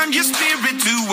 turn your spirit to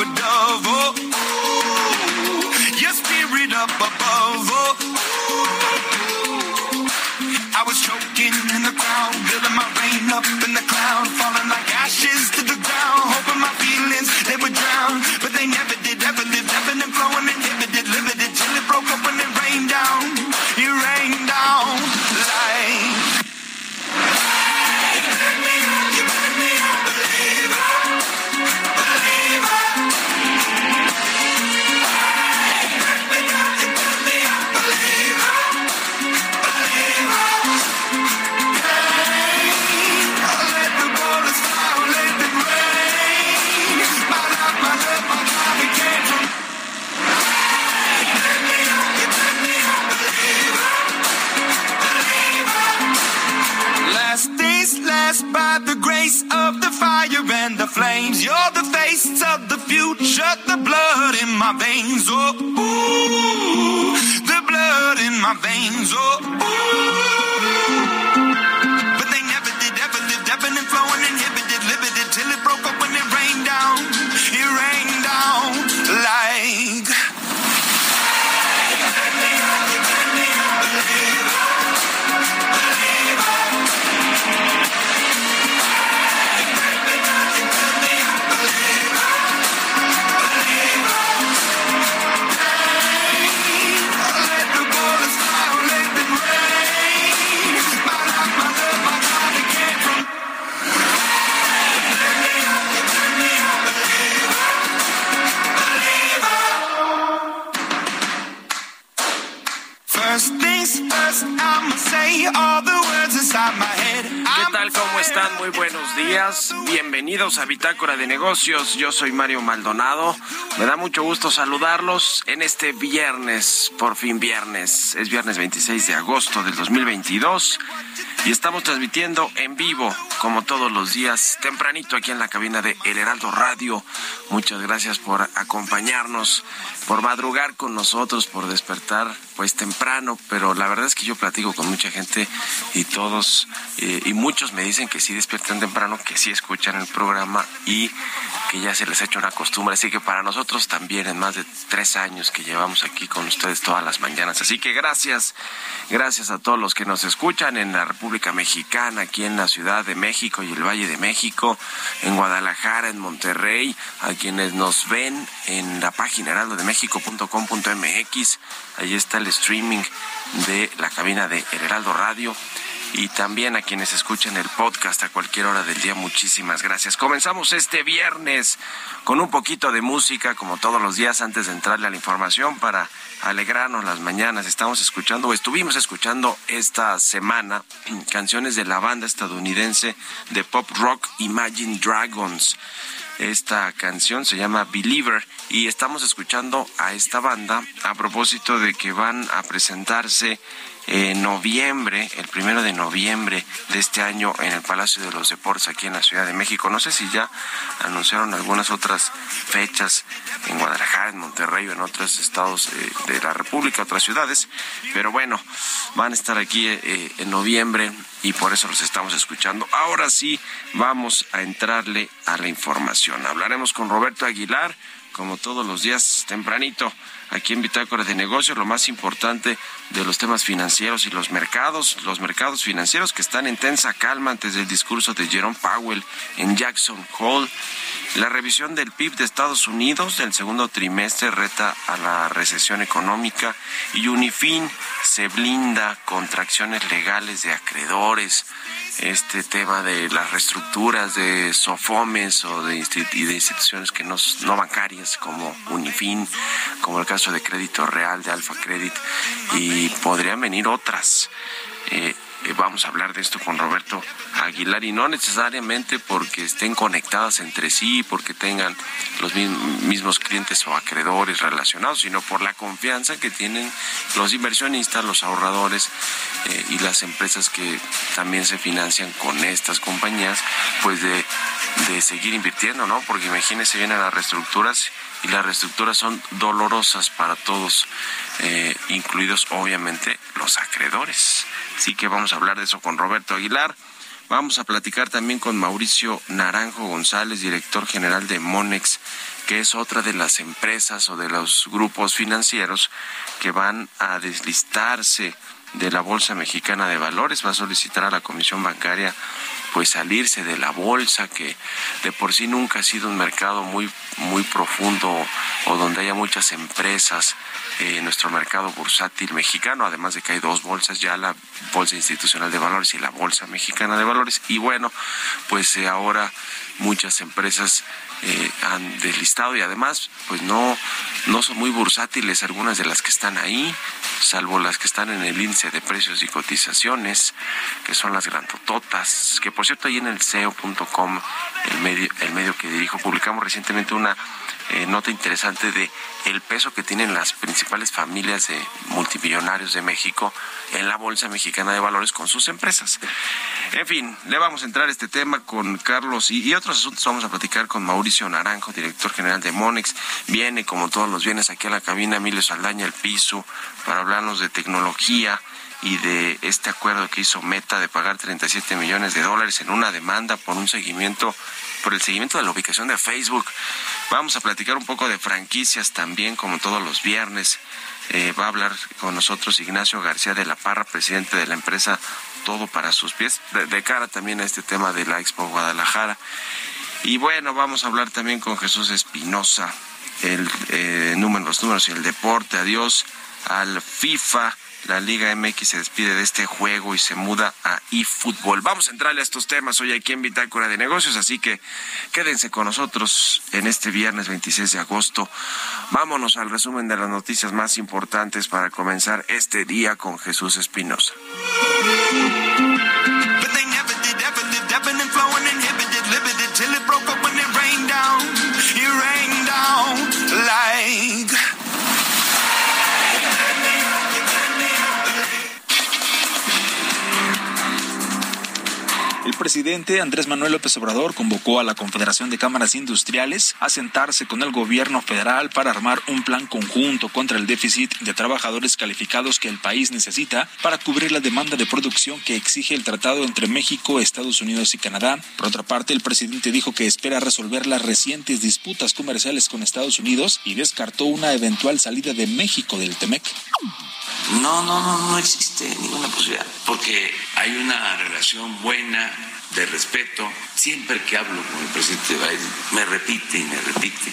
veins. Oh, ooh, the blood in my veins. Oh, ooh. Bienvenidos a Bitácora de Negocios. Yo soy Mario Maldonado. Me da mucho gusto saludarlos en este viernes, por fin viernes. Es viernes 26 de agosto del 2022 y estamos transmitiendo en vivo, como todos los días, tempranito aquí en la cabina de El Heraldo Radio. Muchas gracias por acompañarnos, por madrugar con nosotros, por despertar pues temprano, pero la verdad es que yo platico con mucha gente y todos eh, y muchos me dicen que sí despiertan temprano, que sí escuchan el programa y que ya se les ha hecho una costumbre. Así que para nosotros también en más de tres años que llevamos aquí con ustedes todas las mañanas. Así que gracias, gracias a todos los que nos escuchan en la República Mexicana, aquí en la Ciudad de México y el Valle de México, en Guadalajara, en Monterrey, a quienes nos ven en la página heraldodemexico.com.mx. Ahí está el streaming de la cabina de Heraldo Radio y también a quienes escuchan el podcast a cualquier hora del día. Muchísimas gracias. Comenzamos este viernes con un poquito de música, como todos los días, antes de entrarle a la información para alegrarnos las mañanas. Estamos escuchando, o estuvimos escuchando esta semana canciones de la banda estadounidense de pop rock Imagine Dragons. Esta canción se llama Believer y estamos escuchando a esta banda a propósito de que van a presentarse en noviembre, el primero de noviembre de este año en el Palacio de los Deportes aquí en la Ciudad de México. No sé si ya anunciaron algunas otras fechas en Guadalajara, en Monterrey o en otros estados eh, de la República, otras ciudades, pero bueno, van a estar aquí eh, en noviembre y por eso los estamos escuchando. Ahora sí, vamos a entrarle a la información. Hablaremos con Roberto Aguilar, como todos los días tempranito aquí en Bitácora de Negocios, lo más importante de los temas financieros y los mercados, los mercados financieros que están en tensa calma antes del discurso de Jerome Powell en Jackson Hole. La revisión del PIB de Estados Unidos del segundo trimestre reta a la recesión económica y Unifin se blinda contra acciones legales de acreedores este tema de las reestructuras de SOFOMES o de, de instituciones que no, no bancarias como Unifin, como el caso de Crédito Real, de Alfa Credit, y podrían venir otras. Eh, vamos a hablar de esto con Roberto Aguilar y no necesariamente porque estén conectadas entre sí, porque tengan los mismos clientes o acreedores relacionados, sino por la confianza que tienen los inversionistas, los ahorradores eh, y las empresas que también se financian con estas compañías, pues de, de seguir invirtiendo, ¿no? Porque imagínense, vienen las reestructuras y las reestructuras son dolorosas para todos, eh, incluidos obviamente los acreedores. Así que vamos a hablar de eso con Roberto Aguilar. Vamos a platicar también con Mauricio Naranjo González, director general de Monex, que es otra de las empresas o de los grupos financieros que van a deslistarse de la Bolsa Mexicana de Valores. Va a solicitar a la Comisión Bancaria pues salirse de la bolsa que de por sí nunca ha sido un mercado muy muy profundo o donde haya muchas empresas en nuestro mercado bursátil mexicano, además de que hay dos bolsas ya, la Bolsa Institucional de Valores y la Bolsa Mexicana de Valores. Y bueno, pues eh, ahora muchas empresas eh, han deslistado y además pues no, no son muy bursátiles algunas de las que están ahí, salvo las que están en el índice de precios y cotizaciones, que son las grandototas, que por cierto ahí en el SEO.com, el medio, el medio que dirijo, publicamos recientemente una eh, nota interesante de el peso que tienen las principales familias de multimillonarios de México en la Bolsa Mexicana de Valores con sus empresas. En fin, le vamos a entrar a este tema con Carlos y, otros asuntos. Vamos a platicar con Mauricio Naranjo, director general de Monex. Viene, como todos los viernes, aquí a la cabina Emilio Saldaña, el piso, para hablarnos de tecnología y de este acuerdo que hizo Meta de pagar 37 millones de dólares en una demanda por un seguimiento, por el seguimiento de la ubicación de Facebook. Vamos a platicar un poco de franquicias también, como todos los viernes. Eh, va a hablar con nosotros Ignacio García de la Parra, presidente de la empresa Todo para sus pies, de, cara también a este tema de la Expo Guadalajara. Y bueno, vamos a hablar también con Jesús Espinosa, el eh, número, los números y el deporte. Adiós al FIFA la Liga MX se despide de este juego y se muda a eFootball. Vamos a entrarle a estos temas hoy aquí en Bitácora de Negocios, así que quédense con nosotros en este viernes 26 de agosto. Vámonos al resumen de las noticias más importantes para comenzar este día con Jesús Espinosa. Presidente Andrés Manuel López Obrador convocó a la Confederación de Cámaras Industriales a sentarse con el gobierno federal para armar un plan conjunto contra el déficit de trabajadores calificados que el país necesita para cubrir la demanda de producción que exige el tratado entre México, Estados Unidos y Canadá. Por otra parte, el presidente dijo que espera resolver las recientes disputas comerciales con Estados Unidos y descartó una eventual salida de México del TEMEC. No, no, no, no existe ninguna posibilidad, porque hay una relación buena de respeto. Siempre que hablo con el presidente Biden, me repite y me repite,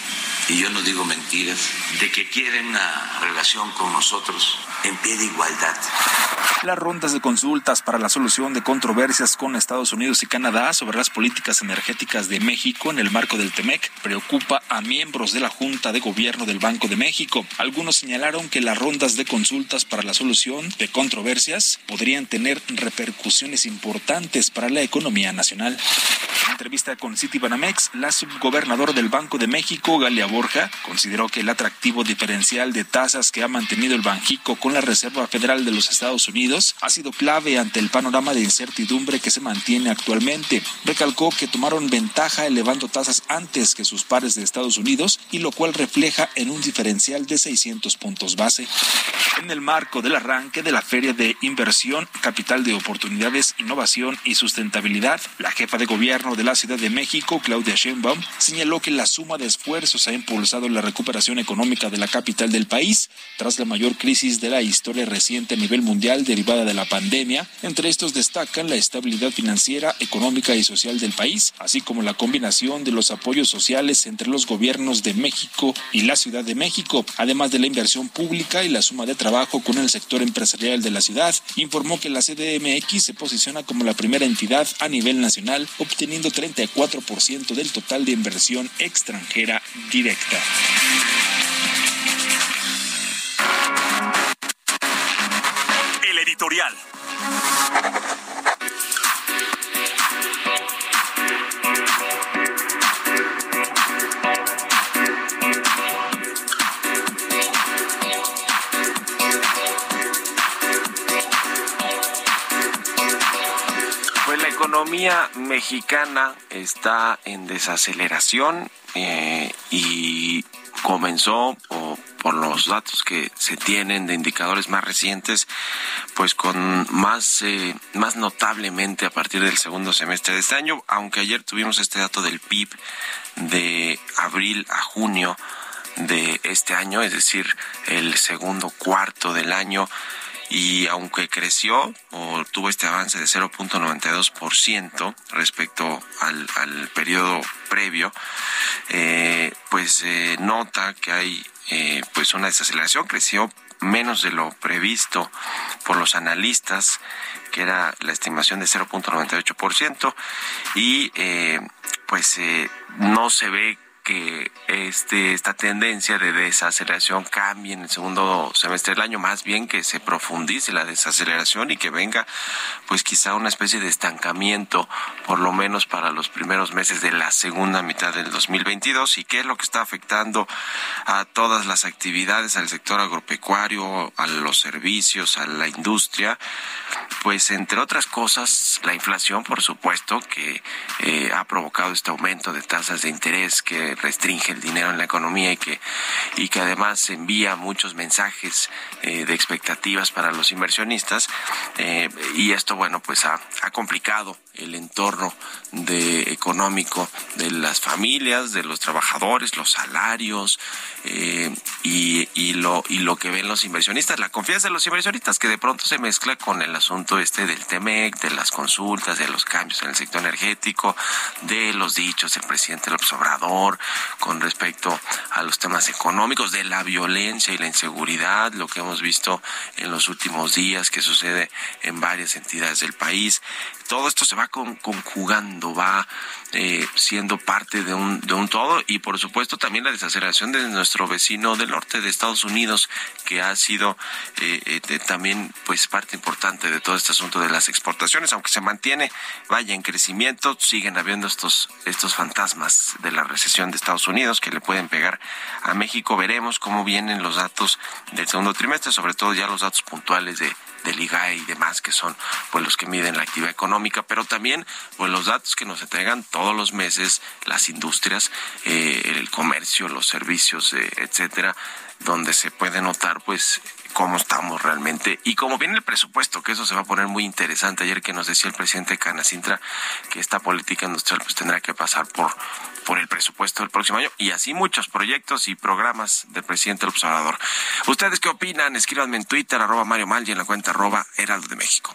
y yo no digo mentiras, de que quieren una relación con nosotros en pie de igualdad. Las rondas de consultas para la solución de controversias con Estados Unidos y Canadá sobre las políticas energéticas de México en el marco del TEMEC preocupa a miembros de la Junta de Gobierno del Banco de México. Algunos señalaron que las rondas de consultas para la solución de controversias podrían tener repercusiones importantes para la economía nacional. En entrevista con Citibanamex, la subgobernadora del Banco de México, Galia Borja, consideró que el atractivo diferencial de tasas que ha mantenido el Banjico con la Reserva Federal de los Estados Unidos ha sido clave ante el panorama de incertidumbre que se mantiene actualmente. Recalcó que tomaron ventaja elevando tasas antes que sus pares de Estados Unidos y lo cual refleja en un diferencial de 600 puntos base. En el marco del arranque de la Feria de Inversión, Capital de Oportunidades, Innovación y Sustentabilidad, la jefa de gobierno de la Ciudad de México, Claudia Sheinbaum, señaló que la suma de esfuerzos ha impulsado la recuperación económica de la capital del país tras la mayor crisis de la historia reciente a nivel mundial de de la pandemia. Entre estos destacan la estabilidad financiera, económica y social del país, así como la combinación de los apoyos sociales entre los gobiernos de México y la Ciudad de México, además de la inversión pública y la suma de trabajo con el sector empresarial de la ciudad. Informó que la CDMX se posiciona como la primera entidad a nivel nacional, obteniendo 34% del total de inversión extranjera directa. Editorial. Pues la economía mexicana está en desaceleración eh, y comenzó por los datos que se tienen de indicadores más recientes, pues con más, eh, más notablemente a partir del segundo semestre de este año, aunque ayer tuvimos este dato del PIB de abril a junio de este año, es decir, el segundo cuarto del año, y aunque creció o tuvo este avance de 0.92% respecto al, al periodo previo, eh, pues eh, nota que hay eh, pues una desaceleración, creció menos de lo previsto por los analistas, que era la estimación de 0.98%, y eh, pues eh, no se ve que este, esta tendencia de desaceleración cambie en el segundo semestre del año, más bien que se profundice la desaceleración y que venga pues quizá una especie de estancamiento, por lo menos para los primeros meses de la segunda mitad del 2022 y qué es lo que está afectando a todas las actividades, al sector agropecuario, a los servicios, a la industria, pues entre otras cosas la inflación, por supuesto, que eh, ha provocado este aumento de tasas de interés que restringe el dinero en la economía y que, y que además envía muchos mensajes eh, de expectativas para los inversionistas. Eh, y esto, bueno, pues ha, ha complicado el entorno de económico de las familias, de los trabajadores, los salarios eh, y, y, lo, y lo que ven los inversionistas, la confianza de los inversionistas que de pronto se mezcla con el asunto este del TEMEC, de las consultas, de los cambios en el sector energético, de los dichos del presidente López Obrador con respecto a los temas económicos, de la violencia y la inseguridad, lo que hemos visto en los últimos días que sucede en varias entidades del país. Todo esto se va conjugando, va eh, siendo parte de un, de un todo y por supuesto también la desaceleración de nuestro vecino del norte de Estados Unidos que ha sido eh, eh, también pues parte importante de todo este asunto de las exportaciones aunque se mantiene vaya en crecimiento siguen habiendo estos estos fantasmas de la recesión de Estados Unidos que le pueden pegar a México. Veremos cómo vienen los datos del segundo trimestre sobre todo ya los datos puntuales de del IGAE y demás, que son pues los que miden la actividad económica, pero también pues los datos que nos entregan todos los meses las industrias, eh, el comercio, los servicios, eh, etcétera, donde se puede notar pues cómo estamos realmente y cómo viene el presupuesto, que eso se va a poner muy interesante. Ayer que nos decía el presidente Canacintra que esta política industrial pues tendrá que pasar por por el presupuesto del próximo año y así muchos proyectos y programas del presidente Obrador. ¿Ustedes qué opinan? Escríbanme en Twitter, arroba Mario Mal y en la cuenta arroba Heraldo de México.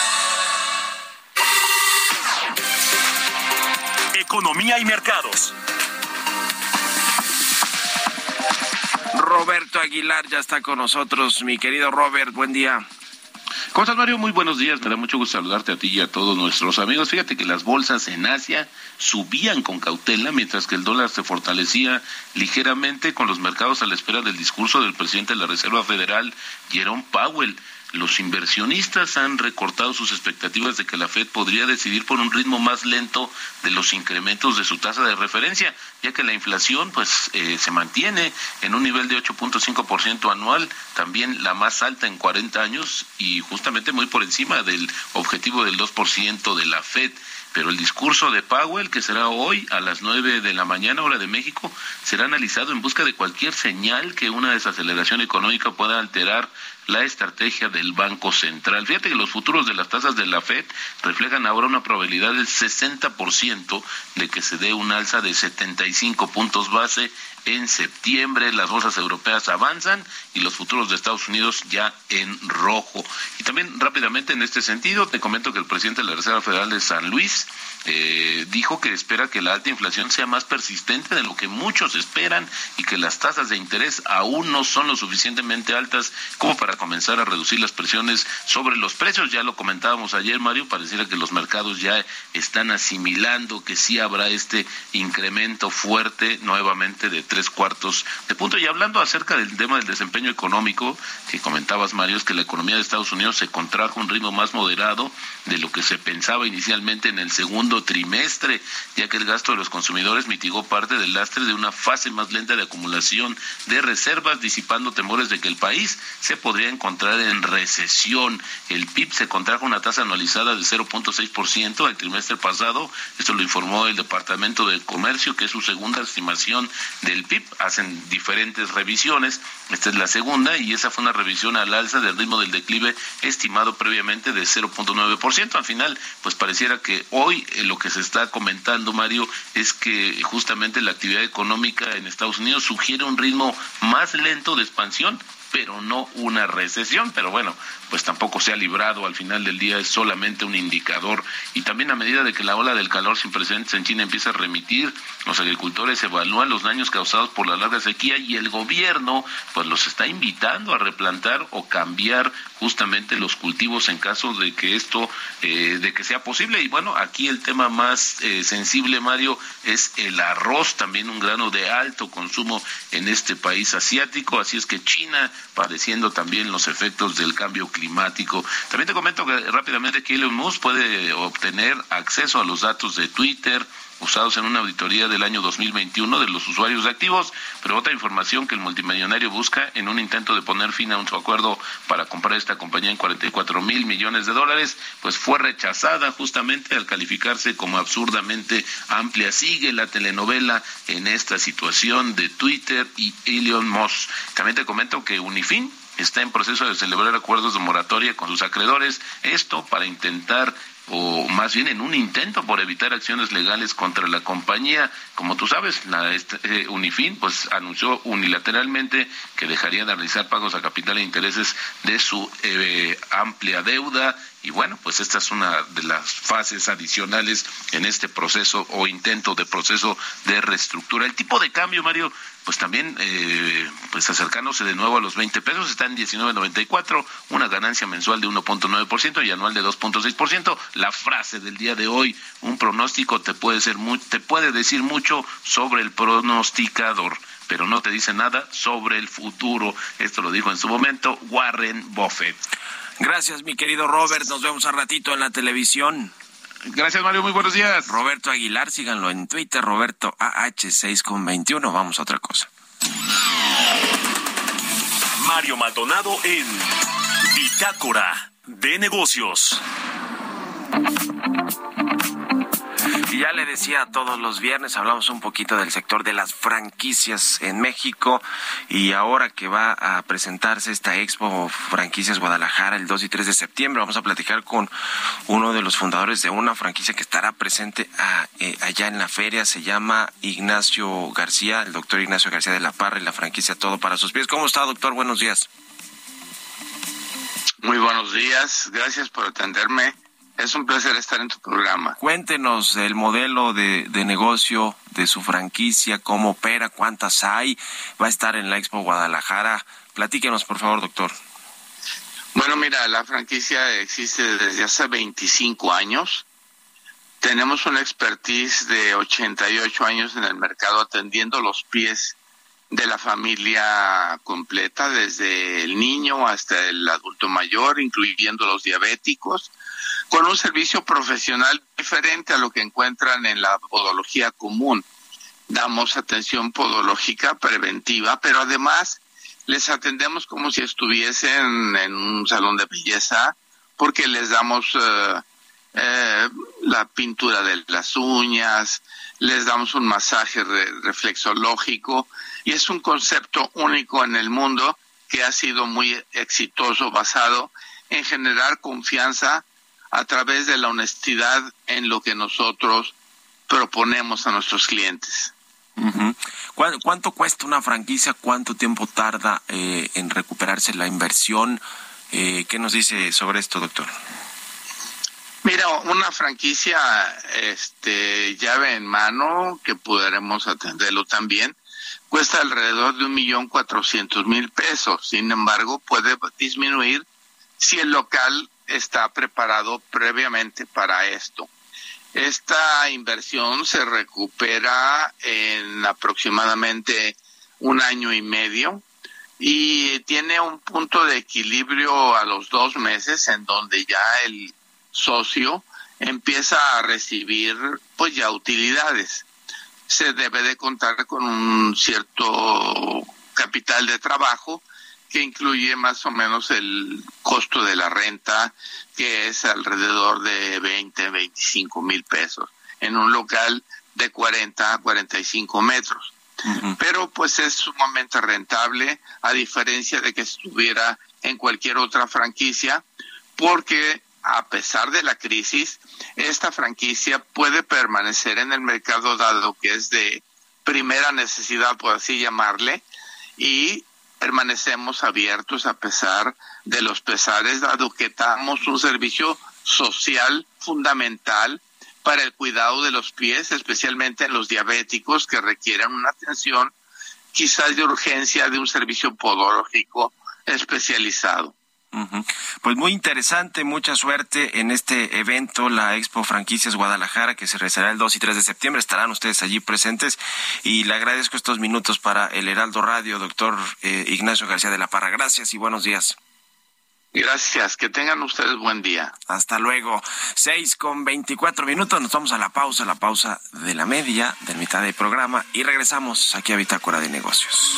Economía y mercados. Roberto Aguilar ya está con nosotros. Mi querido Robert, buen día. ¿Cómo estás, Mario? Muy buenos días. Me da mucho gusto saludarte a ti y a todos nuestros amigos. Fíjate que las bolsas en Asia subían con cautela, mientras que el dólar se fortalecía ligeramente con los mercados a la espera del discurso del presidente de la Reserva Federal, Jerome Powell los inversionistas han recortado sus expectativas de que la Fed podría decidir por un ritmo más lento de los incrementos de su tasa de referencia, ya que la inflación pues eh, se mantiene en un nivel de 8.5% anual, también la más alta en 40 años y justamente muy por encima del objetivo del 2% de la Fed pero el discurso de Powell, que será hoy a las 9 de la mañana, hora de México, será analizado en busca de cualquier señal que una desaceleración económica pueda alterar la estrategia del Banco Central. Fíjate que los futuros de las tasas de la Fed reflejan ahora una probabilidad del 60% de que se dé un alza de 75 puntos base en septiembre. Las bolsas europeas avanzan y los futuros de Estados Unidos ya en rojo. Y también rápidamente en este sentido te comento que el presidente de la Reserva Federal de San Luis eh, dijo que espera que la alta inflación sea más persistente de lo que muchos esperan y que las tasas de interés aún no son lo suficientemente altas como para comenzar a reducir las presiones sobre los precios. Ya lo comentábamos ayer, Mario, pareciera que los mercados ya están asimilando que sí habrá este incremento fuerte nuevamente de tres cuartos de punto. Y hablando acerca del tema del desempeño económico que comentabas, Mario, es que la economía de Estados Unidos se contrajo a un ritmo más moderado de lo que se pensaba inicialmente en el segundo trimestre, ya que el gasto de los consumidores mitigó parte del lastre de una fase más lenta de acumulación de reservas, disipando temores de que el país se podría encontrar en recesión. El PIB se contrajo una tasa anualizada de 0.6% el trimestre pasado, esto lo informó el Departamento de Comercio, que es su segunda estimación del PIB. Hacen diferentes revisiones, esta es la segunda, y esa fue una revisión al alza del ritmo del declive estimado previamente de 0.9%. Al final, pues pareciera que hoy lo que se está comentando, Mario, es que justamente la actividad económica en Estados Unidos sugiere un ritmo más lento de expansión pero no una recesión. Pero bueno, pues tampoco se ha librado al final del día, es solamente un indicador. Y también a medida de que la ola del calor sin precedentes en China empieza a remitir, los agricultores evalúan los daños causados por la larga sequía y el gobierno pues los está invitando a replantar o cambiar justamente los cultivos en caso de que esto, eh, de que sea posible. Y bueno, aquí el tema más eh, sensible, Mario, es el arroz, también un grano de alto consumo en este país asiático. Así es que China padeciendo también los efectos del cambio climático. También te comento que rápidamente que Elon Musk puede obtener acceso a los datos de Twitter, usados en una auditoría del año 2021 de los usuarios activos, pero otra información que el multimillonario busca en un intento de poner fin a un su acuerdo para comprar esta compañía en 44 mil millones de dólares, pues fue rechazada justamente al calificarse como absurdamente amplia. Sigue la telenovela en esta situación de Twitter y Elon Musk. También te comento que Unifin está en proceso de celebrar acuerdos de moratoria con sus acreedores, esto para intentar o más bien en un intento por evitar acciones legales contra la compañía. Como tú sabes, la este, eh, Unifin pues anunció unilateralmente que dejaría de realizar pagos a capital e intereses de su eh, amplia deuda y bueno, pues esta es una de las fases adicionales en este proceso o intento de proceso de reestructura. El tipo de cambio, Mario, pues también eh, pues acercándose de nuevo a los 20 pesos, está en 19.94, una ganancia mensual de 1.9% y anual de 2.6%. La frase del día de hoy, un pronóstico te puede ser muy, te puede decir mucho sobre el pronosticador pero no te dice nada sobre el futuro. Esto lo dijo en su momento Warren Buffett. Gracias, mi querido Robert. Nos vemos a ratito en la televisión. Gracias, Mario. Muy buenos días. Roberto Aguilar, síganlo en Twitter, Roberto AH6 con 21. Vamos a otra cosa. Mario Maldonado en Bitácora de Negocios. Ya le decía, todos los viernes hablamos un poquito del sector de las franquicias en México y ahora que va a presentarse esta Expo Franquicias Guadalajara el 2 y 3 de septiembre, vamos a platicar con uno de los fundadores de una franquicia que estará presente eh, allá en la feria, se llama Ignacio García, el doctor Ignacio García de la Parra y la franquicia Todo para sus pies. ¿Cómo está, doctor? Buenos días. Muy buenos días, gracias por atenderme. Es un placer estar en tu programa. Cuéntenos el modelo de, negocio de su franquicia, cómo opera, cuántas hay. Va a estar en la Expo Guadalajara. Platíquenos, por favor, doctor. Bueno, mira, la franquicia existe desde hace 25 años. Tenemos una expertise de 88 años en el mercado atendiendo los pies de la familia completa, desde el niño hasta el adulto mayor, incluyendo los diabéticos, con un servicio profesional diferente a lo que encuentran en la podología común. Damos atención podológica preventiva, pero además les atendemos como si estuviesen en un salón de belleza, porque les damos eh, la pintura de las uñas, les damos un masaje reflexológico y es un concepto único en el mundo que ha sido muy exitoso basado en generar confianza a través de la honestidad en lo que nosotros proponemos a nuestros clientes. ¿Cuánto cuesta una franquicia? ¿Cuánto tiempo tarda eh, en recuperarse la inversión? Eh, ¿Qué nos dice sobre esto, doctor? Mira, una franquicia este, llave en mano, que podremos atenderlo también, cuesta alrededor de un millón cuatrocientos mil pesos. Sin embargo, puede disminuir si el local está preparado previamente para esto. Esta inversión se recupera en aproximadamente un año y medio y tiene un punto de equilibrio a los dos meses en donde ya el socio empieza a recibir pues ya utilidades. Se debe de contar con un cierto capital de trabajo que incluye más o menos el costo de la renta, que es alrededor de 20, 25 mil pesos, en un local de 40 a 45 metros. Pero pues es sumamente rentable, a diferencia de que estuviera en cualquier otra franquicia, porque a pesar de la crisis, esta franquicia puede permanecer en el mercado dado que es de primera necesidad, por así llamarle, y permanecemos abiertos a pesar de los pesares, dado que damos un servicio social fundamental para el cuidado de los pies, especialmente en los diabéticos que requieren una atención quizás de urgencia de un servicio podológico especializado. Pues muy interesante, mucha suerte en este evento, la Expo Franquicias Guadalajara, que se realizará el 2 y 3 de septiembre. Estarán ustedes allí presentes y le agradezco estos minutos para el Heraldo Radio, doctor eh, Ignacio García de la Parra. Gracias y buenos días. Gracias, que tengan ustedes buen día. Hasta luego. Seis con veinticuatro minutos, nos vamos a la pausa, la pausa de la media, de mitad del programa, y regresamos aquí a Bitácora de Negocios.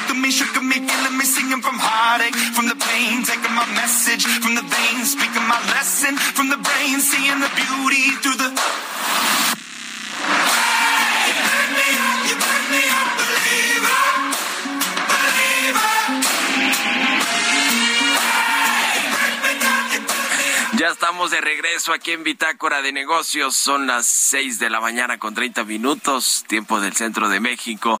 To me, shook at me, feeling me, singing from heartache, from the pain, taking my message from the veins, speaking my lesson from the brain, seeing the beauty through the. Ya estamos de regreso aquí en Bitácora de Negocios. Son las 6 de la mañana con 30 minutos, tiempo del centro de México.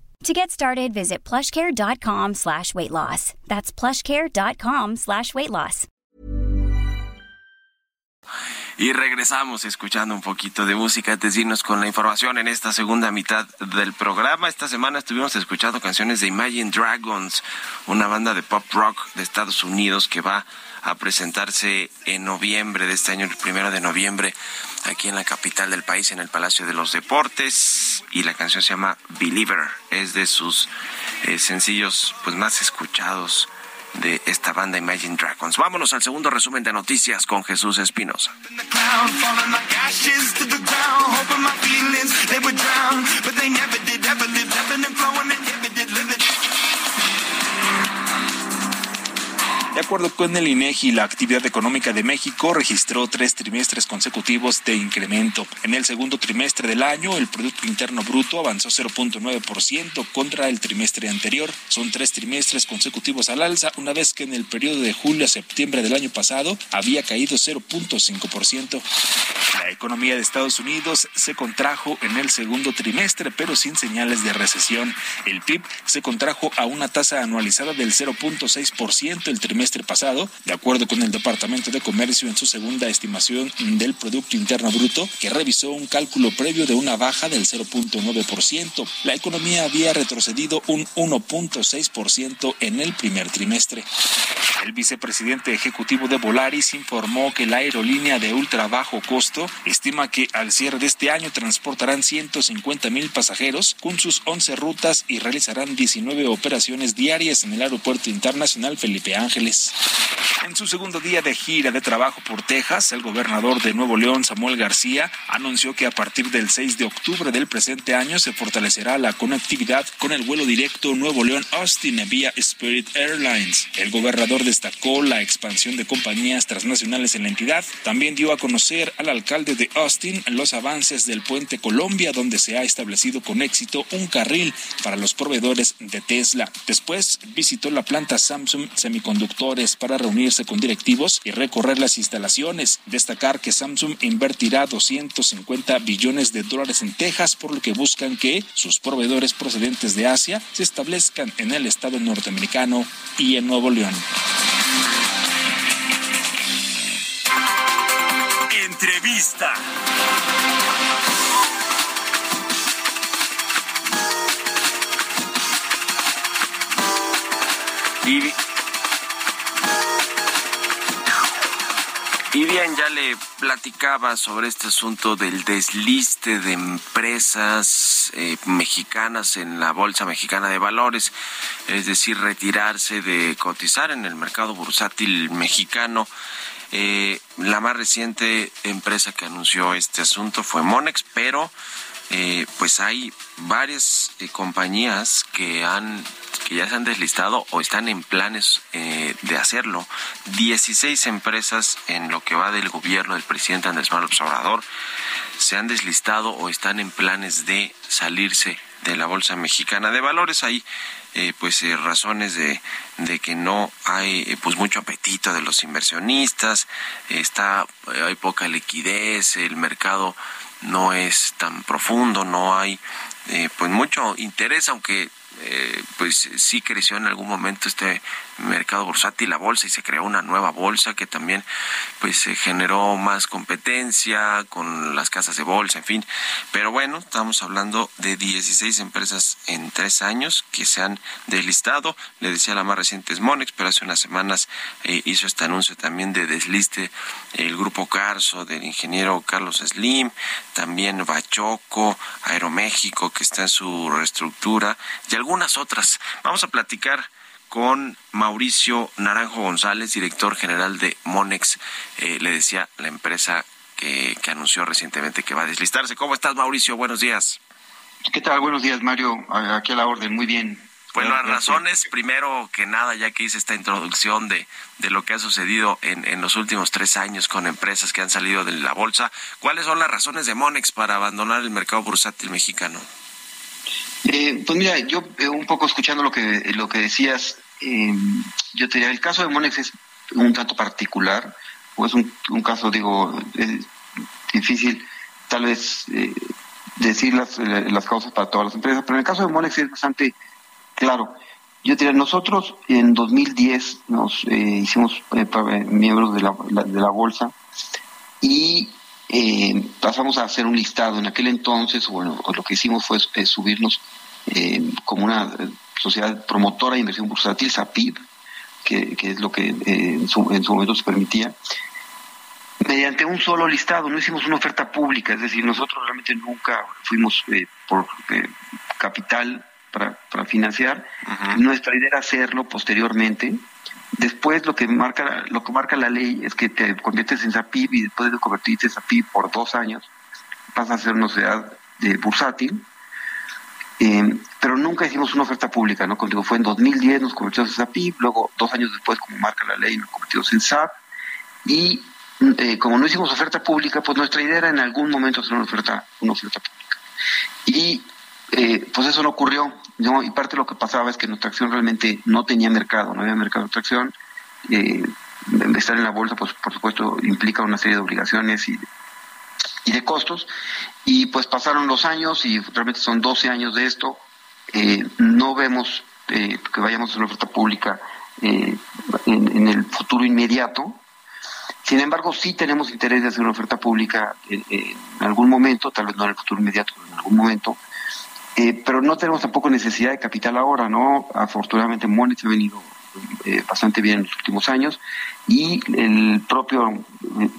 To get started, visit plushcare.com slash weight loss. That's plushcare.com slash weight loss. Y regresamos escuchando un poquito de música antes de con la información en esta segunda mitad del programa. Esta semana estuvimos escuchando canciones de Imagine Dragons, una banda de pop rock de Estados Unidos que va presentarse en noviembre de este año, el primero de noviembre, aquí en la capital del país, en el Palacio de los Deportes. Y la canción se llama Believer, es de sus eh, sencillos pues más escuchados de esta banda Imagine Dragons. Vámonos al segundo resumen de noticias con Jesús Espinosa. De acuerdo con el INEGI, la actividad económica de México registró tres trimestres consecutivos de incremento. En el segundo trimestre del año, el Producto Interno Bruto avanzó 0.9% contra el trimestre anterior. Son tres trimestres consecutivos al alza, una vez que en el periodo de julio a septiembre del año pasado había caído 0.5%. La economía de Estados Unidos se contrajo en el segundo trimestre, pero sin señales de recesión. El PIB se contrajo a una tasa anualizada del 0.6% el trimestre pasado, de acuerdo con el Departamento de Comercio en su segunda estimación del Producto Interno Bruto, que revisó un cálculo previo de una baja del 0.9%. La economía había retrocedido un 1.6% en el primer trimestre. El vicepresidente ejecutivo de Volaris informó que la aerolínea de ultra bajo costo estima que al cierre de este año transportarán 150 mil pasajeros con sus 11 rutas y realizarán 19 operaciones diarias en el Aeropuerto Internacional Felipe Ángeles. En su segundo día de gira de trabajo por Texas, el gobernador de Nuevo León, Samuel García, anunció que a partir del 6 de octubre del presente año se fortalecerá la conectividad con el vuelo directo Nuevo León-Austin vía Spirit Airlines. El gobernador destacó la expansión de compañías transnacionales en la entidad. También dio a conocer al alcalde de Austin los avances del puente Colombia, donde se ha establecido con éxito un carril para los proveedores de Tesla. Después visitó la planta Samsung Semiconductor para reunirse con directivos y recorrer las instalaciones. Destacar que Samsung invertirá 250 billones de dólares en Texas, por lo que buscan que sus proveedores procedentes de Asia se establezcan en el estado norteamericano y en Nuevo León. Entrevista. Y Y bien, ya le platicaba sobre este asunto del desliste de empresas eh, mexicanas en la Bolsa Mexicana de Valores, es decir, retirarse de cotizar en el mercado bursátil mexicano. Eh, la más reciente empresa que anunció este asunto fue Monex, pero eh, pues hay varias compañías que han que ya se han deslistado o están en planes eh, de hacerlo. 16 empresas en lo que va del gobierno del presidente Andrés Manuel Obrador se han deslistado o están en planes de salirse de la Bolsa Mexicana de Valores. Hay eh, pues eh, razones de, de, que no hay pues mucho apetito de los inversionistas, está hay poca liquidez, el mercado no es tan profundo, no hay pues mucho interés, aunque eh, pues sí creció en algún momento este mercado bursátil, la bolsa, y se creó una nueva bolsa que también pues generó más competencia con las casas de bolsa, en fin. Pero bueno, estamos hablando de 16 empresas en tres años que se han deslistado. Le decía la más reciente es Monex, pero hace unas semanas eh, hizo este anuncio también de desliste el grupo Carso del ingeniero Carlos Slim, también Bachoco, Aeroméxico, que está en su reestructura, y algunas otras. Vamos a platicar con Mauricio Naranjo González, director general de Monex, eh, le decía la empresa que, que anunció recientemente que va a deslistarse. ¿Cómo estás, Mauricio? Buenos días. ¿Qué tal? Buenos días, Mario. Aquí a la orden. Muy bien. Pues las razones, primero que nada, ya que hice esta introducción de, de lo que ha sucedido en, en los últimos tres años con empresas que han salido de la bolsa, ¿cuáles son las razones de Monex para abandonar el mercado bursátil mexicano? Eh, pues mira, yo eh, un poco escuchando lo que, lo que decías, eh, yo te diría, el caso de Monex es un tanto particular, o es un, un caso, digo, difícil tal vez decir las, las causas para todas las empresas, pero en el caso de Monex es bastante claro. Yo diría, nosotros en 2010 nos hicimos miembros de la, de la bolsa y eh, pasamos a hacer un listado. En aquel entonces, bueno, lo que hicimos fue eh, subirnos eh, como una sociedad promotora de inversión bursátil, SAPIB, que, es lo que en su, en, su, momento se permitía, mediante un solo listado. No hicimos una oferta pública, es decir, nosotros realmente nunca fuimos por capital para, para financiar. Nuestra idea era hacerlo posteriormente Después lo que marca lo que marca la ley es que te conviertes en SAPIB y después de convertirte en SAPIB por dos años vas a ser una sociedad de bursátil. Eh, pero nunca hicimos una oferta pública, ¿no? Contigo fue en 2010 nos convertimos en SAPIB, luego dos años después, como marca la ley, nos convertimos en SAP y eh, como no hicimos oferta pública, pues nuestra idea era en algún momento hacer una oferta, una oferta pública. Y eh, pues eso no ocurrió. ¿no? Y parte de lo que pasaba es que nuestra acción realmente no tenía mercado, no había mercado de nuestra acción. Eh, estar en la bolsa, pues por supuesto, implica una serie de obligaciones y, y de costos. Y pues pasaron los años y realmente son 12 años de esto. Eh, no vemos eh, que vayamos a una oferta pública en, en, el futuro inmediato. Sin embargo, sí tenemos interés de hacer una oferta pública en algún momento, tal vez no en el futuro inmediato, pero en algún momento. Eh, pero no tenemos tampoco necesidad de capital ahora, ¿no? Afortunadamente Monex ha venido eh, bastante bien en los últimos años y el propio,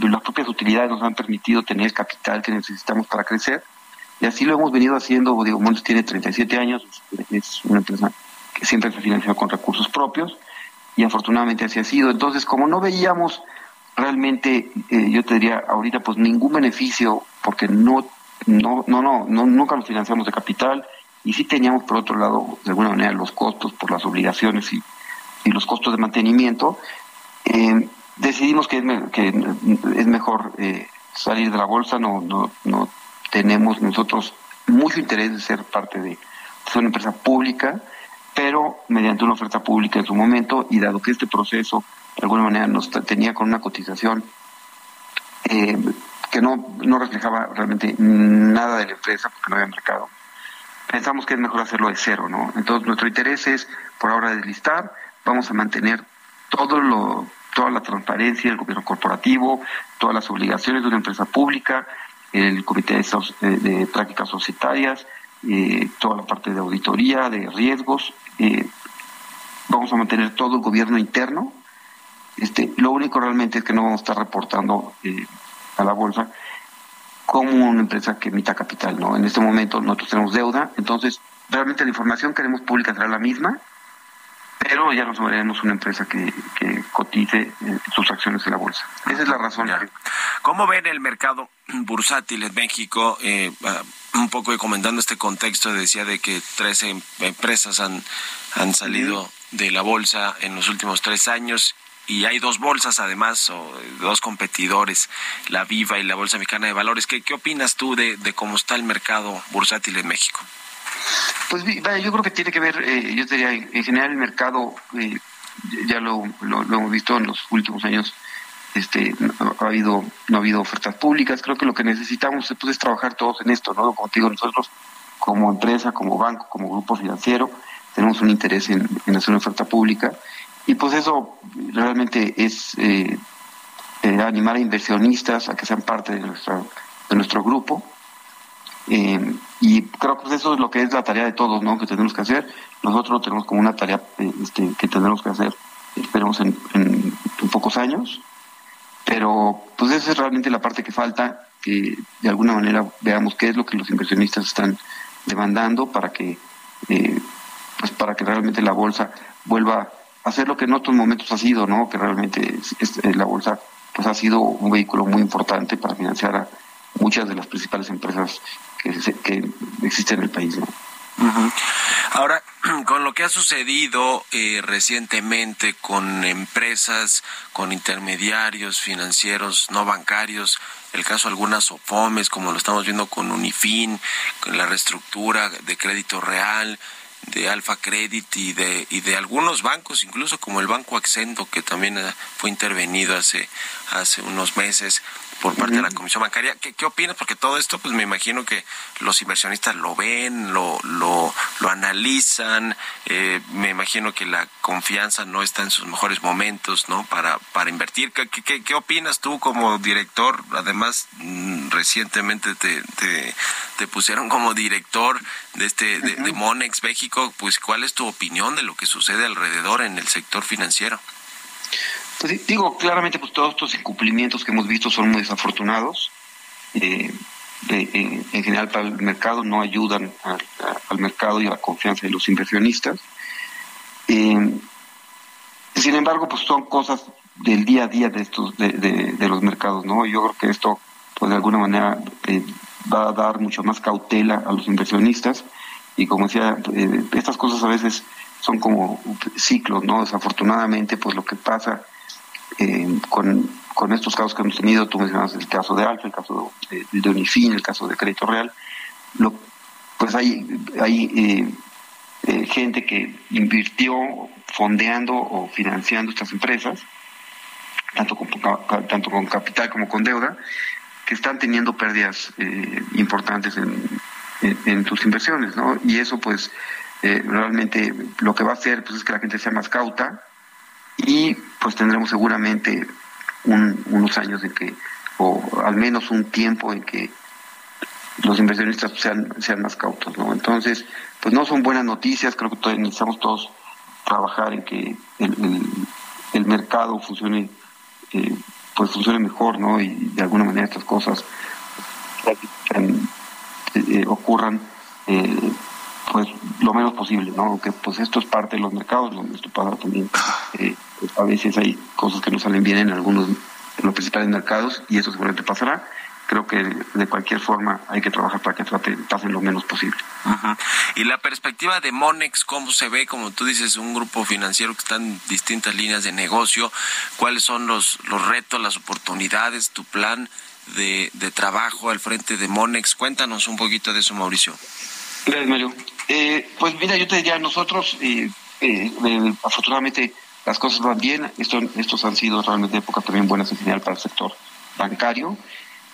las propias utilidades nos han permitido tener el capital que necesitamos para crecer y así lo hemos venido haciendo, digo, Monex tiene 37 años, es una empresa que siempre se ha financiado con recursos propios y afortunadamente así ha sido. Entonces, como no veíamos realmente, eh, yo te diría ahorita, pues ningún beneficio porque no no, no, no, no, nunca nos financiamos de capital y sí teníamos por otro lado, de alguna manera, los costos por las obligaciones y, los costos de mantenimiento. Eh, decidimos que es, que es mejor eh, salir de la bolsa, no, no, no tenemos nosotros mucho interés de ser parte de, una empresa pública, pero mediante una oferta pública en su momento y dado que este proceso de alguna manera nos tenía con una cotización eh, que no, no reflejaba realmente nada de la empresa porque no había mercado. Pensamos que es mejor hacerlo de cero, ¿no? Entonces nuestro interés es por ahora deslistar, vamos a mantener todo lo, toda la transparencia del gobierno corporativo, todas las obligaciones de una empresa pública, el comité de, de prácticas societarias, eh, toda la parte de auditoría, de riesgos. Eh, vamos a mantener todo el gobierno interno. Este, lo único realmente es que no vamos a estar reportando eh, a la bolsa como una empresa que emita capital, ¿no? En este momento nosotros tenemos deuda, entonces realmente la información que queremos pública será la misma, pero ya nos veremos una empresa que, que cotice eh, sus acciones en la bolsa. Esa es la razón. ¿Cómo ven el mercado bursátil en México? Eh, ah, un poco comentando este contexto, decía de que 13 empresas han, han salido de la bolsa en los últimos tres años y hay dos bolsas además, o dos competidores, la Viva y la Bolsa Mexicana de Valores. ¿Qué, qué opinas tú de, cómo está el mercado bursátil en México? Pues yo creo que tiene que ver, eh, yo diría, en general el mercado, eh, ya lo, lo, hemos visto en los últimos años, este, no ha habido, no ha habido ofertas públicas, creo que lo que necesitamos pues, es trabajar todos en esto, ¿no? Como digo, nosotros como empresa, como banco, como grupo financiero, tenemos un interés en, en hacer una oferta pública y pues eso realmente es eh, eh, animar a inversionistas a que sean parte de, nuestra, de nuestro grupo. Eh, y creo que eso es lo que es la tarea de todos, ¿no? Que tenemos que hacer. Nosotros tenemos como una tarea este, que tenemos que hacer, esperemos en, en, pocos años. Pero pues esa es realmente la parte que falta, que de alguna manera veamos qué es lo que los inversionistas están demandando para que, pues para que realmente la bolsa vuelva hacer lo que en otros momentos ha sido, ¿no? Que realmente eh, la bolsa pues ha sido un vehículo muy importante para financiar a muchas de las principales empresas que, existen en el país. Ahora, con lo que ha sucedido eh, recientemente con empresas, con intermediarios financieros no bancarios, el caso de algunas OFOMES, como lo estamos viendo con Unifin, con la reestructura de crédito real, de Alfa Credit y de, y de algunos bancos, incluso como el Banco Accento, que también eh, fue intervenido hace, hace unos meses por parte de la Comisión Bancaria. ¿Qué, ¿Qué, opinas? Porque todo esto, pues me imagino que los inversionistas lo ven, lo, lo, lo analizan, eh, me imagino que la confianza no está en sus mejores momentos, ¿no? Para, para invertir. ¿Qué, qué, qué opinas tú como director? Además, mm, recientemente te, te, te, pusieron como director de este de, de Monex México, pues ¿cuál es tu opinión de lo que sucede alrededor en el sector financiero? Pues digo, claramente pues todos estos incumplimientos que hemos visto son muy desafortunados. Eh, en, general para el mercado no ayudan al mercado y a la confianza de los inversionistas. Eh, sin embargo, pues son cosas del día a día de estos de, de, los mercados, ¿no? Yo creo que esto, pues de alguna manera eh, va a dar mucho más cautela a los inversionistas y como decía, eh, estas cosas a veces son como ciclos, ¿no? Desafortunadamente, pues lo que pasa eh, con, con, estos casos que hemos tenido, tú mencionas el caso de Alfa, el caso de, de Unifin, el caso de Crédito Real, pues hay, hay eh, eh, gente que invirtió fondeando o financiando estas empresas, tanto con, tanto con capital como con deuda, que están teniendo pérdidas importantes en, en, sus inversiones, ¿no? Y eso pues eh, realmente lo que va a hacer pues, es que la gente sea más cauta, y pues tendremos seguramente unos años en que, o al menos un tiempo en que los inversionistas sean, sean más cautos, ¿no? Entonces, pues no son buenas noticias, creo que necesitamos todos trabajar en que el, el, mercado funcione, eh, pues funcione mejor, ¿no? Y de alguna manera estas cosas eh, ocurran eh, pues lo menos posible, ¿no? Aunque pues esto es parte de los mercados, lo esto pasa también. Eh, pues, a veces hay cosas que no salen bien en algunos de los principales mercados y eso seguramente pasará. Creo que de cualquier forma hay que trabajar para que trate, pasen lo menos posible. Y la perspectiva de Monex, ¿cómo se ve? Como tú dices, un grupo financiero que está en distintas líneas de negocio. ¿Cuáles son los, los retos, las oportunidades, tu plan de, de trabajo al frente de Monex? Cuéntanos un poquito de eso, Mauricio. Gracias, Mario. Eh, pues mira, yo te diría, nosotros, eh, eh, afortunadamente, las cosas van bien. Esto, estos han sido realmente épocas también buenas en general para el sector bancario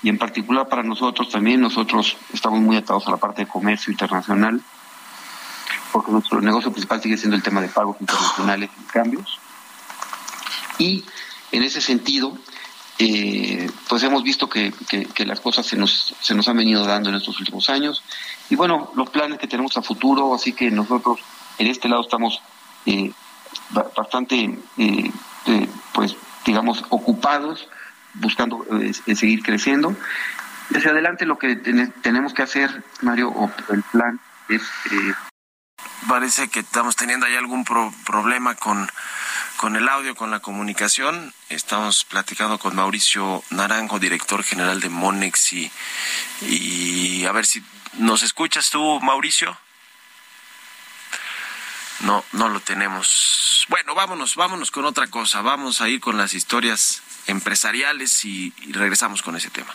y en particular para nosotros también. Nosotros estamos muy atados a la parte de comercio internacional porque nuestro negocio principal sigue siendo el tema de pagos internacionales y cambios. Y en ese sentido, eh, pues hemos visto que, que, las cosas se nos, se nos han venido dando en estos últimos años. Y bueno, los planes que tenemos a futuro, así que nosotros en este lado estamos eh, bastante, eh, eh, pues digamos, ocupados, buscando eh, seguir creciendo. Hacia adelante lo que ten tenemos que hacer, Mario, o el plan es... Eh, Parece que estamos teniendo ahí algún pro problema con con el audio, con la comunicación. Estamos platicando con Mauricio Naranjo, director general de Monex, y, a ver si nos escuchas tú, Mauricio. No, no lo tenemos. Bueno, vámonos, vámonos con otra cosa. Vamos a ir con las historias empresariales y regresamos con ese tema.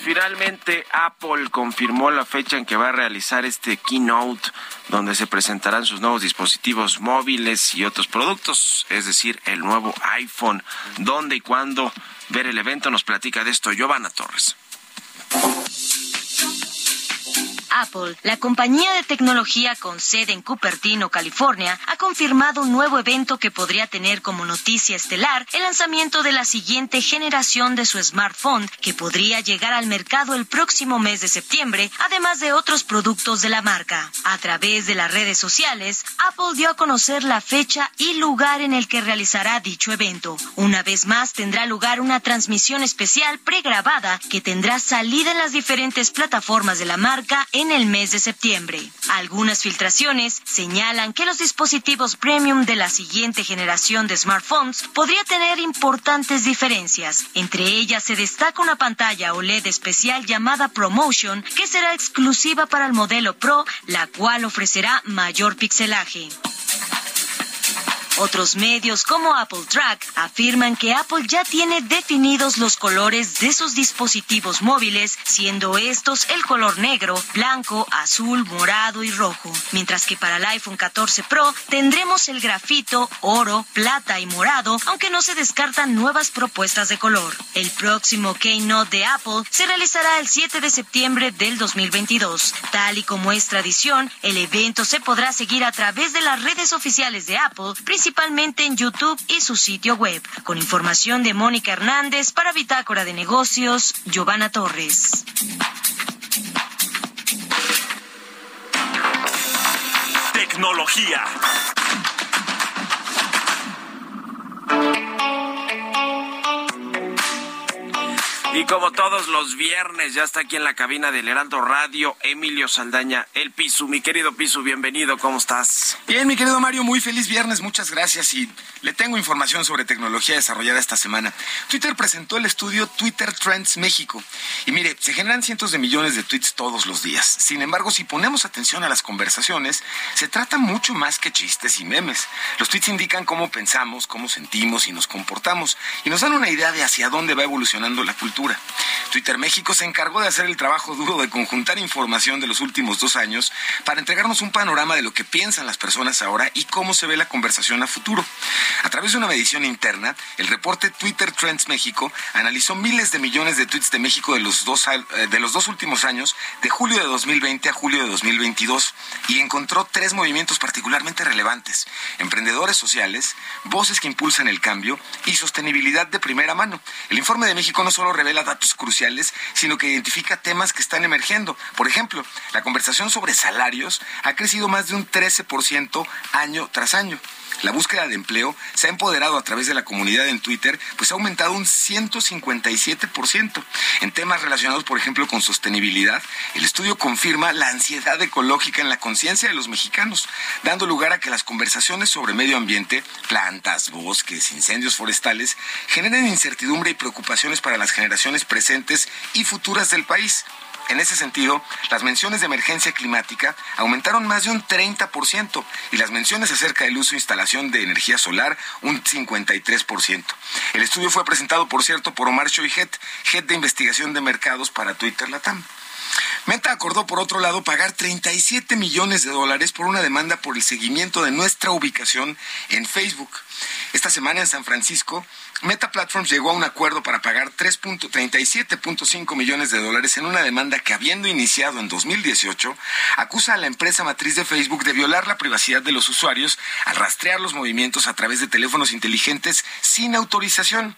Pues finalmente Apple confirmó la fecha en que va a realizar este keynote donde se presentarán sus nuevos dispositivos móviles y otros productos, es decir, el nuevo iPhone. ¿Dónde y cuándo ver el evento? Nos platica de esto Giovanna Torres. Apple, la compañía de tecnología con sede en Cupertino, California, ha confirmado un nuevo evento que podría tener como noticia estelar el lanzamiento de la siguiente generación de su smartphone, que podría llegar al mercado el próximo mes de septiembre, además de otros productos de la marca. A través de las redes sociales, Apple dio a conocer la fecha y lugar en el que realizará dicho evento. Una vez más tendrá lugar una transmisión especial pregrabada que tendrá salida en las diferentes plataformas de la marca en el mes de septiembre. Algunas filtraciones señalan que los dispositivos premium de la siguiente generación de smartphones podría tener importantes diferencias. Entre ellas se destaca una pantalla OLED especial llamada ProMotion que será exclusiva para el modelo Pro, la cual ofrecerá mayor pixelaje. Otros medios como Apple Track afirman que Apple ya tiene definidos los colores de sus dispositivos móviles, siendo estos el color negro, blanco, azul, morado y rojo, mientras que para el iPhone 14 Pro tendremos el grafito, oro, plata y morado, aunque no se descartan nuevas propuestas de color. El próximo Keynote de Apple se realizará el 7 de septiembre del 2022. Tal y como es tradición, el evento se podrá seguir a través de las redes oficiales de Apple, principalmente en YouTube y su sitio web. Con información de Mónica Hernández para Bitácora de Negocios, Giovanna Torres. Tecnología. Y como todos los viernes, ya está aquí en la cabina del Heraldo Radio, Emilio Saldaña, el Pisu. Mi querido Pisu, bienvenido, ¿cómo estás? Bien, mi querido Mario, muy feliz viernes, muchas gracias. Y le tengo información sobre tecnología desarrollada esta semana. Twitter presentó el estudio Twitter Trends México. Y mire, se generan cientos de millones de tweets todos los días. Sin embargo, si ponemos atención a las conversaciones, se trata mucho más que chistes y memes. Los tweets indican cómo pensamos, cómo sentimos y nos comportamos. Y nos dan una idea de hacia dónde va evolucionando la cultura Twitter México se encargó de hacer el trabajo duro de conjuntar información de los últimos dos años para entregarnos un panorama de lo que piensan las personas ahora y cómo se ve la conversación a futuro. A través de una medición interna, el reporte Twitter Trends México analizó miles de millones de tweets de México de los dos, eh, de los dos últimos años, de julio de 2020 a julio de 2022, y encontró tres movimientos particularmente relevantes. Emprendedores sociales, voces que impulsan el cambio y sostenibilidad de primera mano. El informe de México no solo revela datos cruciales, sino que identifica temas que están emergiendo. Por ejemplo, la conversación sobre salarios ha crecido más de un 13% año tras año. La búsqueda de empleo se ha empoderado a través de la comunidad en Twitter, pues ha aumentado un 157%. En temas relacionados, por ejemplo, con sostenibilidad, el estudio confirma la ansiedad ecológica en la conciencia de los mexicanos, dando lugar a que las conversaciones sobre medio ambiente, plantas, bosques, incendios forestales, generen incertidumbre y preocupaciones para las generaciones presentes y futuras del país. En ese sentido, las menciones de emergencia climática aumentaron más de un 30% y las menciones acerca del uso e instalación de energía solar un 53%. El estudio fue presentado, por cierto, por Omar Shoihet, Head de Investigación de Mercados para Twitter Latam. Meta acordó, por otro lado, pagar 37 millones de dólares por una demanda por el seguimiento de nuestra ubicación en Facebook. Esta semana en San Francisco, Meta Platforms llegó a un acuerdo para pagar 3.37.5 millones de dólares en una demanda que, habiendo iniciado en 2018, acusa a la empresa matriz de Facebook de violar la privacidad de los usuarios al rastrear los movimientos a través de teléfonos inteligentes sin autorización.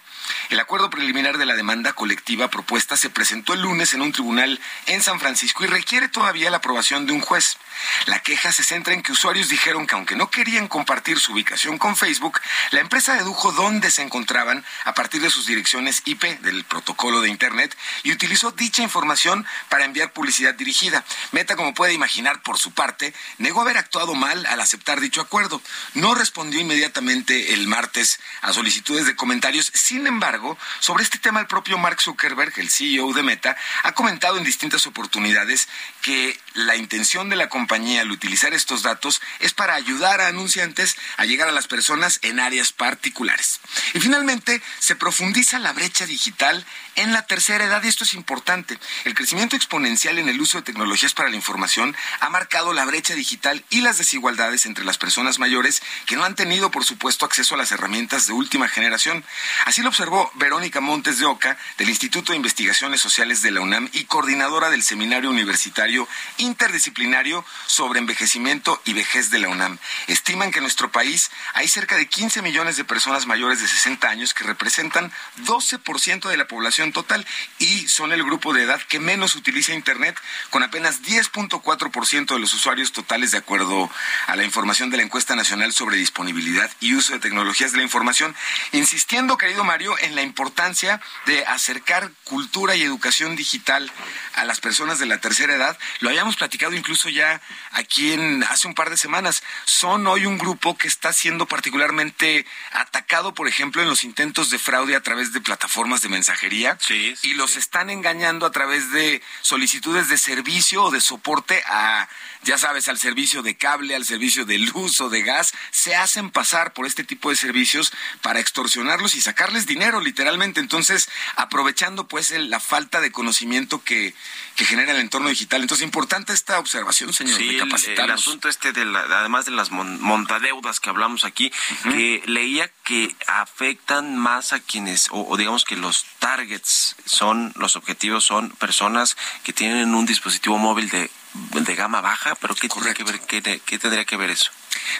El acuerdo preliminar de la demanda colectiva propuesta se presentó el lunes en un tribunal en San Francisco y requiere todavía la aprobación de un juez. La queja se centra en que usuarios dijeron que aunque no querían compartir su ubicación con Facebook, la empresa dedujo dónde se encontraban a partir de sus direcciones IP del protocolo de Internet y utilizó dicha información para enviar publicidad dirigida. Meta, como puede imaginar, por su parte, negó haber actuado mal al aceptar dicho acuerdo. No respondió inmediatamente el martes a solicitudes de comentarios. Sin embargo, sobre este tema el propio Mark Zuckerberg, el CEO de Meta, ha comentado en distintas oportunidades que la intención de la compañía al utilizar estos datos es para ayudar a anunciantes a llegar a las personas en áreas particulares. Y finalmente, se profundiza la brecha digital en la tercera edad y esto es importante. El crecimiento exponencial en el uso de tecnologías para la información ha marcado la brecha digital y las desigualdades entre las personas mayores que no han tenido, por supuesto, acceso a las herramientas de última generación. Así lo observó Verónica Montes de Oca del Instituto de Investigaciones Sociales de la UNAM y coordinadora del Seminario Universitario interdisciplinario sobre envejecimiento y vejez de la UNAM. Estiman que en nuestro país hay cerca de 15 millones de personas mayores de 60 años que representan 12% de la población total y son el grupo de edad que menos utiliza Internet, con apenas 10.4% de los usuarios totales de acuerdo a la información de la encuesta nacional sobre disponibilidad y uso de tecnologías de la información, insistiendo, querido Mario, en la importancia de acercar cultura y educación digital a las personas de la tercera edad. Lo habíamos platicado incluso ya aquí en hace un par de semanas. Son hoy un grupo que está siendo particularmente atacado, por ejemplo, en los intentos de fraude a través de plataformas de mensajería y los están engañando a través de solicitudes de servicio o de soporte a, ya sabes, al servicio de cable, al servicio de luz o de gas. Se hacen pasar por este tipo de servicios para extorsionarlos y sacarles dinero, literalmente. Entonces, aprovechando pues la falta de conocimiento que, que genera el entorno digital. Entonces, importante esta observación, señor, sí, El, asunto este, de además de las montadeudas que hablamos aquí, que leía que afectan más a quienes, o, digamos que los targets son, los objetivos son personas que tienen un dispositivo móvil de, de gama baja, pero ¿qué, tiene que ver, qué, qué tendría que ver eso?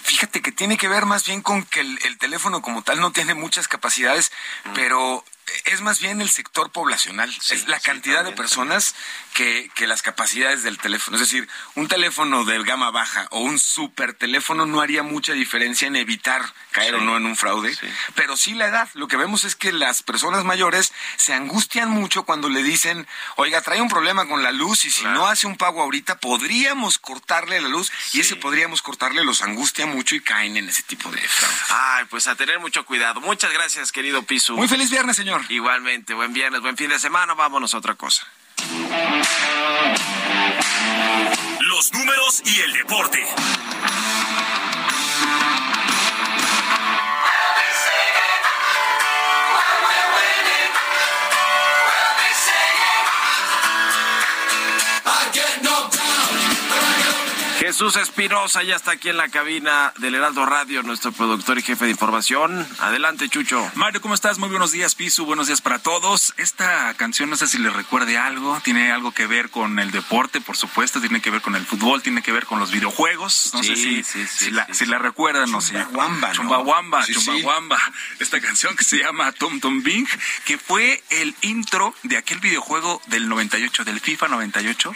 Fíjate que tiene que ver más bien con que el, el, teléfono como tal no tiene muchas capacidades, pero es más bien el sector poblacional, es la cantidad de personas que, que, las capacidades del teléfono. Es decir, un teléfono de gama baja o un super teléfono no haría mucha diferencia en evitar caer o no en un fraude, pero sí la edad. Lo que vemos es que las personas mayores se angustian mucho cuando le dicen, oiga, trae un problema con la luz y si no hace un pago ahorita, podríamos cortarle la luz y ese podríamos cortarle los angustia mucho y caen en ese tipo de fraude. Ay, pues a tener mucho cuidado. Muchas gracias, querido Piso. Muy feliz viernes, señor. Igualmente, buen viernes, buen fin de semana. Vámonos a otra cosa. Los números y el deporte. Jesús Espinosa ya está aquí en la cabina del Heraldo Radio, nuestro productor y jefe de información. Adelante, Chucho. Mario, ¿cómo estás? Muy buenos días, Pisu. Buenos días para todos. Esta canción, no sé si le recuerde algo, tiene algo que ver con el deporte, por supuesto, tiene que ver con el fútbol, tiene que ver con los videojuegos. No sé si, si, la, si, la, recuerdan, no sé. Chumbawamba, Chumbawamba, Chumbawamba. Esta canción que se llama Tom Tom Bing, que fue el intro de aquel videojuego del 98, del FIFA 98,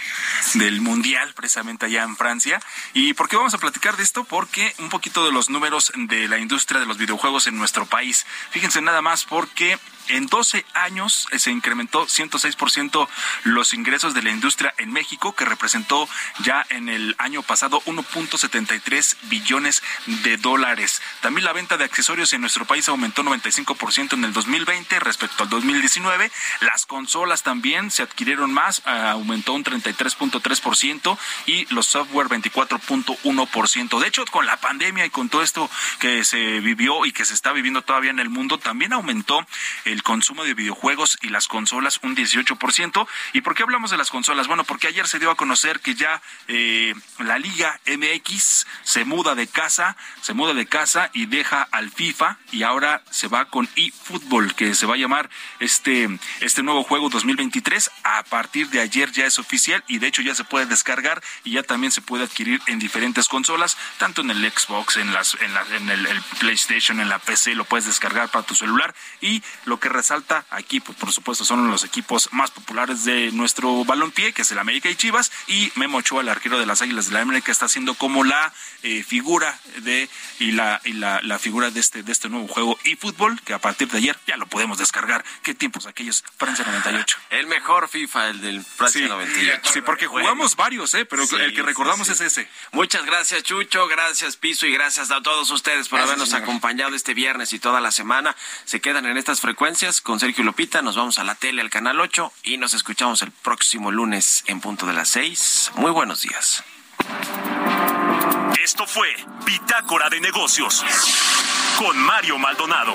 del Mundial, precisamente allá en Francia ¿Y por qué vamos a platicar de esto? Porque un poquito de los números de la industria de los videojuegos en nuestro país. Fíjense nada más porque en 12 años eh, se incrementó 106% los ingresos de la industria en México, que representó ya en el año pasado 1.73 billones de dólares. También la venta de accesorios en nuestro país aumentó 95% en el 2020 respecto al 2019. Las consolas también se adquirieron más, eh, aumentó un 33.3% y los software 24.1%. De hecho, con la pandemia y con todo esto que se vivió y que se está viviendo todavía en el mundo, también aumentó el el consumo de videojuegos y las consolas un 18%. ¿Y por qué hablamos de las consolas? Bueno, porque ayer se dio a conocer que ya eh, la Liga MX se muda de casa, se muda de casa y deja al FIFA y ahora se va con eFootball, que se va a llamar este, este nuevo juego 2023. A partir de ayer ya es oficial y de hecho ya se puede descargar y ya también se puede adquirir en diferentes consolas, tanto en el Xbox, en, las, en, la, en el, el PlayStation, en la PC, lo puedes descargar para tu celular y lo que resalta aquí, pues, por supuesto, son los equipos más populares de nuestro balompié, que es el América y Chivas, y Memo Ochoa, el arquero de las Águilas de la América, está siendo como la eh, figura de y la y la, la, figura de este de este nuevo juego y fútbol que a partir de ayer ya lo podemos descargar. Qué tiempos aquellos Francia 98. El mejor FIFA, el del Francia 98. Sí, porque jugamos varios, eh, pero el que recordamos es ese. Muchas gracias, Chucho, gracias Piso y gracias a todos ustedes por habernos acompañado este viernes y toda la semana. Se quedan en estas frecuencias con Sergio Lopita. Nos vamos a la tele, al canal 8 y nos escuchamos el próximo lunes en punto de las 6. Muy buenos días. Esto fue Bitácora de Negocios con Mario Maldonado.